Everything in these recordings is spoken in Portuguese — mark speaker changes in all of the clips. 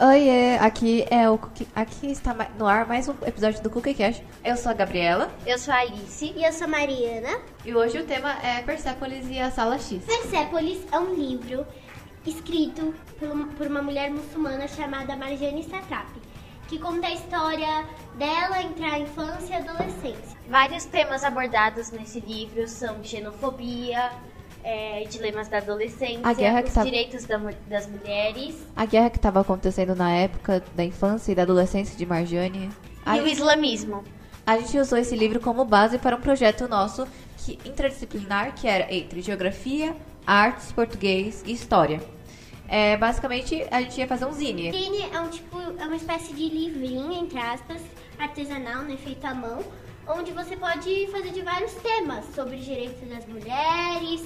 Speaker 1: Oiê, aqui é o Cookie- aqui está no ar mais um episódio do Cookie Cash. Eu sou a Gabriela
Speaker 2: Eu sou a Alice.
Speaker 3: E eu sou Mariana.
Speaker 1: e hoje o tema é Persepolis e a Sala X.
Speaker 3: Persepolis é um livro escrito por uma, por uma mulher muçulmana chamada Marjane Satrapi, que conta a história dela entre a infância e a adolescência.
Speaker 2: Vários temas abordados nesse livro são xenofobia, é, dilemas da adolescência,
Speaker 1: A guerra que
Speaker 2: os
Speaker 1: tá-
Speaker 2: direitos da das mulheres
Speaker 1: A guerra que estava acontecendo na época da infância e da adolescência de Marjane. A,
Speaker 2: e o islamismo.
Speaker 1: a gente usou esse livro como base para um projeto nosso que, interdisciplinar que era entre geografia, artes, português e história. É, basicamente, a gente ia fazer um zine.
Speaker 3: Zine é um tipo, é uma espécie de livrinho, entre aspas, artesanal, né, feito à mão, onde você pode fazer de vários temas, sobre os direitos das mulheres,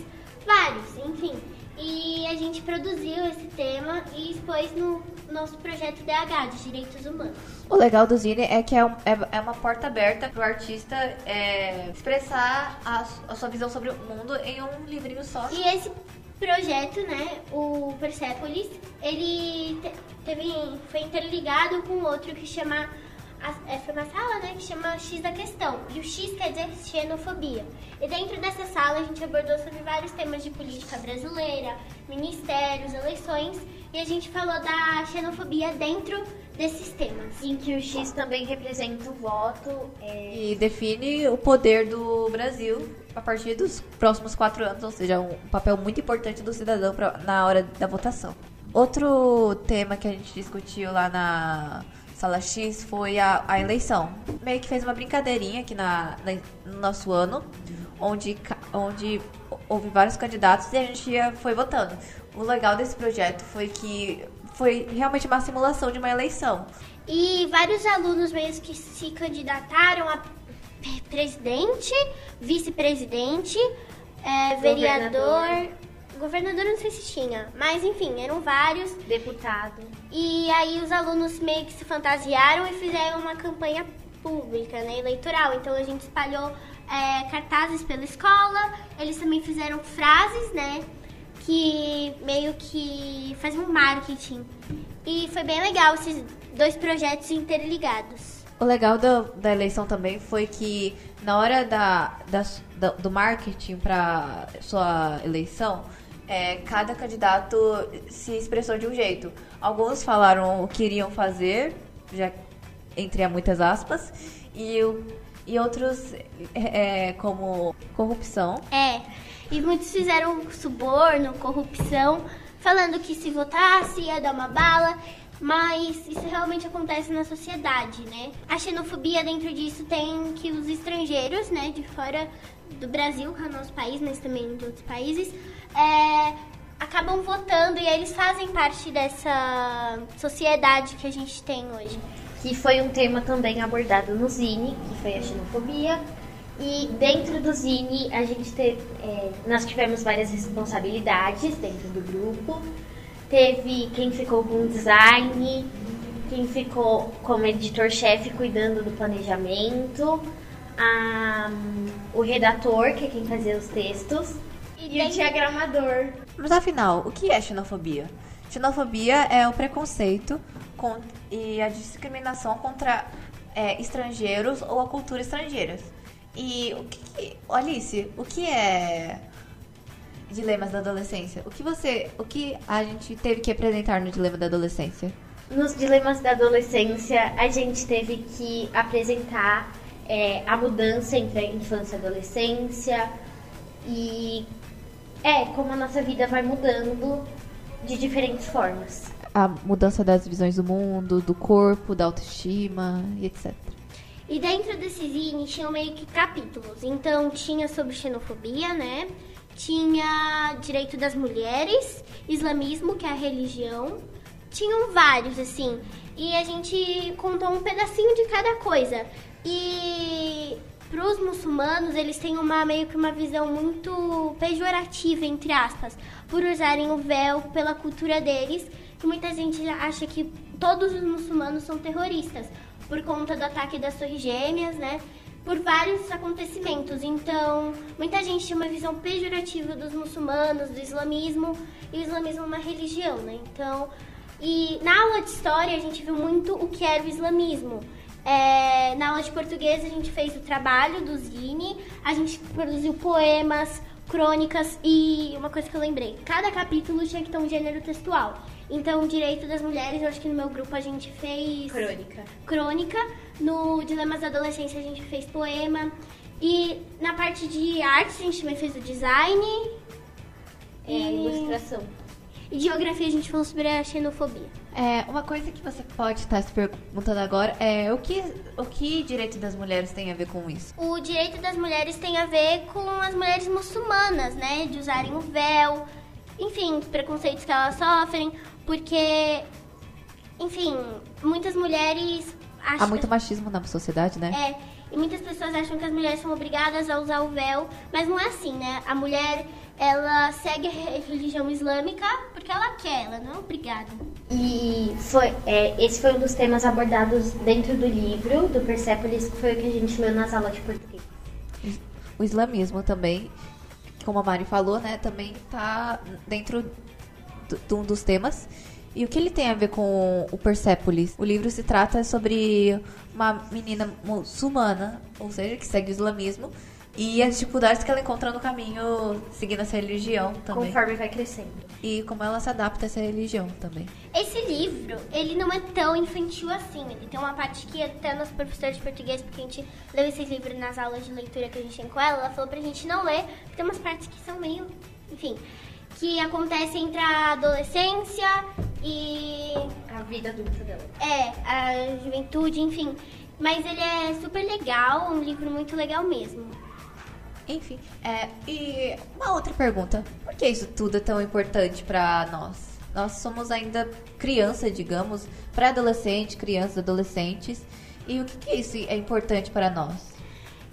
Speaker 3: vários, enfim. E a gente produziu esse tema e expôs no nosso projeto DH, de Direitos Humanos.
Speaker 1: O legal do Zine é que é, um- é- é uma porta aberta pro artista é, expressar a, a sua visão sobre o mundo em um livrinho só.
Speaker 3: E esse projeto, né, o Persepolis, ele te- teve, foi interligado com outro que chama, foi uma sala, né, que chama X da Questão. E o X quer dizer xenofobia. E dentro dessa sala a gente abordou sobre vários temas de política brasileira, ministérios, eleições, e a gente falou da xenofobia dentro desses temas.
Speaker 2: Em que o X também representa o voto. é,
Speaker 1: E define o poder do Brasil a partir dos próximos quatro anos, ou seja, um papel muito importante do cidadão pra- na hora da votação. Outro tema que a gente discutiu lá na sala X foi a, a eleição. Meio que fez uma brincadeirinha aqui na, na- no nosso ano, onde, onde houve vários candidatos e a gente ia, foi votando. O legal desse projeto foi que foi realmente uma simulação de uma eleição.
Speaker 3: E vários alunos mesmo que se candidataram a pre- presidente, vice-presidente, é, vereador, governador não sei se tinha, mas enfim, eram vários.
Speaker 2: deputado.
Speaker 3: E aí os alunos meio que se fantasiaram e fizeram uma campanha pública, né, eleitoral. Então a gente espalhou é, cartazes pela escola, eles também fizeram frases, né, que meio que faziam marketing. E foi bem legal esses dois projetos interligados.
Speaker 1: O legal do- da eleição também foi que na hora da, da- da- do marketing para sua eleição, é, cada candidato se expressou de um jeito. Alguns falaram o que iriam fazer, já entre muitas aspas, e, e outros é, como corrupção.
Speaker 3: É, e muitos fizeram suborno, corrupção, falando que se votasse ia dar uma bala, mas isso realmente acontece na sociedade, né? A xenofobia dentro disso tem que os estrangeiros, né, de fora do Brasil, que é o nosso país, mas também de outros países, é, acabam votando e eles fazem parte dessa sociedade que a gente tem hoje.
Speaker 2: que foi um tema também abordado no Zine, que foi a xenofobia. E dentro do Zine, a gente teve, é, nós tivemos várias responsabilidades dentro do grupo. Teve quem ficou com o design, quem ficou como editor-chefe cuidando do planejamento, a- o redator, que é quem fazia os textos, e, o
Speaker 3: dentro-
Speaker 2: diagramador.
Speaker 1: Mas afinal, o que é xenofobia? Xenofobia é o preconceito con- e a discriminação contra é, estrangeiros ou a cultura estrangeiras. E o que, que- Alice, o que é dilemas da adolescência? O que você, o que a gente teve que apresentar no dilema da adolescência?
Speaker 2: Nos dilemas da adolescência, a gente teve que apresentar é, a mudança entre a infância e a adolescência e é como a nossa vida vai mudando de diferentes formas.
Speaker 1: A mudança das visões do mundo, do corpo, da autoestima e etc.
Speaker 3: E dentro desse zine tinham meio que capítulos. Então tinha sobre xenofobia, né? Tinha direito das mulheres, islamismo, que é a religião. Tinham vários, assim. E a gente contou um pedacinho de cada coisa. E pros muçulmanos, eles têm uma meio que uma visão muito pejorativa, entre aspas, por usarem o véu pela cultura deles. E muita gente acha que todos os muçulmanos são terroristas por conta do ataque das Torres Gêmeas, né? Por vários acontecimentos. Então, muita gente tem uma visão pejorativa dos muçulmanos, do islamismo, e o islamismo é uma religião, né? Então, E na aula de história a gente viu muito o que era o islamismo. É, na aula de português a gente fez o trabalho do Zine, a gente produziu poemas, crônicas e uma coisa que eu lembrei: cada capítulo tinha que ter um gênero textual. Então, direito das mulheres, eu acho que no meu grupo a gente fez.
Speaker 2: Crônica.
Speaker 3: Crônica. No Dilemas da Adolescência a gente fez poema. E na parte de arte a gente também fez o design.
Speaker 2: É a ilustração.
Speaker 3: E geografia a gente falou sobre a xenofobia.
Speaker 1: É, uma coisa que você pode estar se perguntando agora é o que, o que direito das mulheres tem a ver com isso?
Speaker 3: O direito das mulheres tem a ver com as mulheres muçulmanas, né? De usarem o véu, enfim, os preconceitos que elas sofrem, porque, enfim, muitas mulheres acham.
Speaker 1: Há muito machismo na sociedade, né?
Speaker 3: É, e muitas pessoas acham que as mulheres são obrigadas a usar o véu, mas não é assim, né? A mulher, ela segue a religião islâmica porque ela quer, ela não é obrigada.
Speaker 2: E foi, é, esse foi um dos temas abordados dentro do livro do Persepolis, que foi o que a gente leu nas aulas de português.
Speaker 1: O islamismo também, como a Mari falou, né, também está dentro de um dos temas. E o que ele tem a ver com o Persepolis? O livro se trata sobre uma menina muçulmana, ou seja, que segue o islamismo, e as dificuldades que ela encontra no caminho seguindo essa religião também.
Speaker 2: Conforme vai crescendo.
Speaker 1: E como ela se adapta a essa religião também.
Speaker 3: Esse livro, ele não é tão infantil assim. Ele tem uma parte que até nosso professor de português, porque a gente leu esses livros nas aulas de leitura que a gente tem com ela, ela falou pra gente não ler, porque tem umas partes que são meio, enfim, que acontecem entre a adolescência e
Speaker 2: A vida adulta dela.
Speaker 3: é, a juventude, enfim. Mas ele é super legal, um livro muito legal mesmo.
Speaker 1: Enfim, é, e uma outra pergunta. Por que isso tudo é tão importante pra nós? Nós somos ainda criança, digamos, pré-adolescente, crianças, adolescentes. E o que, que isso é importante para nós?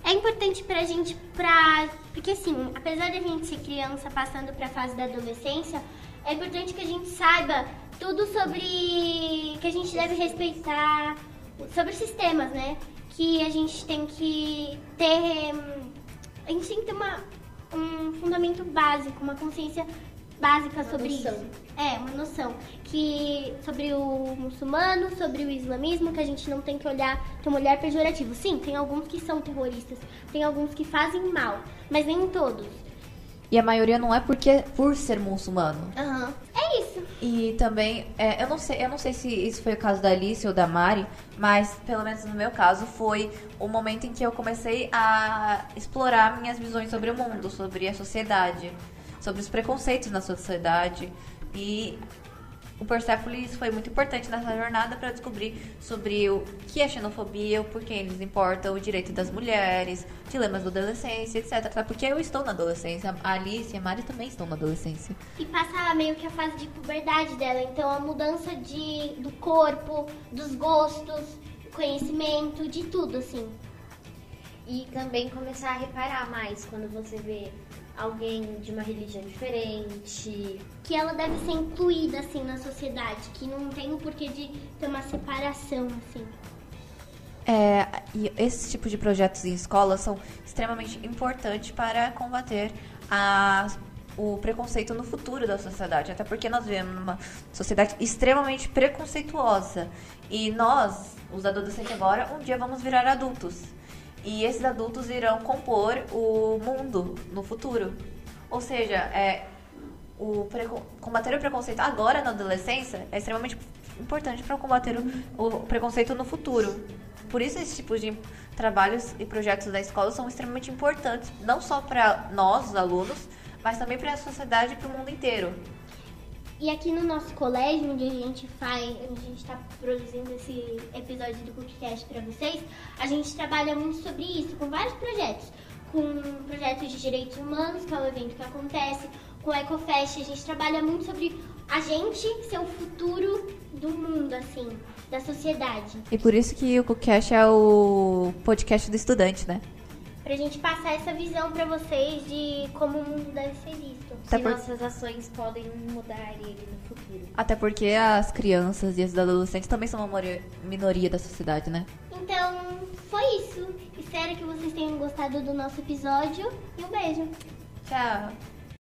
Speaker 3: É importante pra gente, pra... porque assim, apesar de a gente ser criança passando pra fase da adolescência, é importante que a gente saiba tudo sobre que a gente deve respeitar, sobre sistemas, né? Que a gente tem que ter. hum, A gente tem que ter uma, um fundamento básico, uma consciência básica sobre
Speaker 2: noção.
Speaker 3: isso. É, uma noção. Que sobre o muçulmano, sobre o islamismo, que a gente não tem que olhar, ter um olhar pejorativo. Sim, tem alguns que são terroristas, tem alguns que fazem mal, mas nem todos.
Speaker 1: E a maioria não é porque por ser muçulmano.
Speaker 3: Aham. É isso.
Speaker 1: E também, é, eu não sei, eu não sei se isso foi o caso da Alice ou da Mari, mas pelo menos no meu caso foi o momento em que eu comecei a explorar minhas visões sobre o mundo, sobre a sociedade, sobre os preconceitos na sociedade e o Persepolis foi muito importante nessa jornada para descobrir sobre o que é xenofobia, o porquê eles importam, o direito das mulheres, dilemas da adolescência, etc. Porque eu estou na adolescência, a Alice e a Mari também estão na adolescência.
Speaker 3: E passa meio que a fase de puberdade dela, então a mudança de, do corpo, dos gostos, conhecimento, de tudo, assim.
Speaker 2: E também começar a reparar mais quando você vê alguém de uma religião diferente.
Speaker 3: Que ela deve ser incluída, assim, na sociedade, que não tem o porquê de ter uma separação, assim.
Speaker 1: É, e esse tipo de projetos em escolas são extremamente importantes para combater a, o preconceito no futuro da sociedade. Até porque nós vivemos numa sociedade extremamente preconceituosa. E nós, os adolescentes agora, um dia vamos virar adultos. E esses adultos irão compor o mundo no futuro. Ou seja, é, o combater o preconceito agora na adolescência é extremamente importante para combater o, o preconceito no futuro. Por isso, esse tipo de trabalhos e projetos da escola são extremamente importantes, não só para nós, os alunos, mas também para a sociedade e para o mundo inteiro.
Speaker 3: E aqui no nosso colégio, onde a gente faz, onde a gente está produzindo esse episódio do CookieCast para vocês, a gente trabalha muito sobre isso, com vários projetos. Com projetos de direitos humanos, que é o evento que acontece, com o EcoFest, a gente trabalha muito sobre a gente ser o futuro do mundo, assim, da sociedade.
Speaker 1: E por isso que o Cookcast é o podcast do estudante, né?
Speaker 3: Pra gente passar essa visão pra vocês de como o mundo deve ser visto.
Speaker 1: Até
Speaker 2: que
Speaker 1: por-
Speaker 2: nossas ações podem mudar ele no futuro.
Speaker 1: Até porque as crianças e os adolescentes também são uma minoria da sociedade, né?
Speaker 3: Então, foi isso. Espero que vocês tenham gostado do nosso episódio e um beijo.
Speaker 1: Tchau!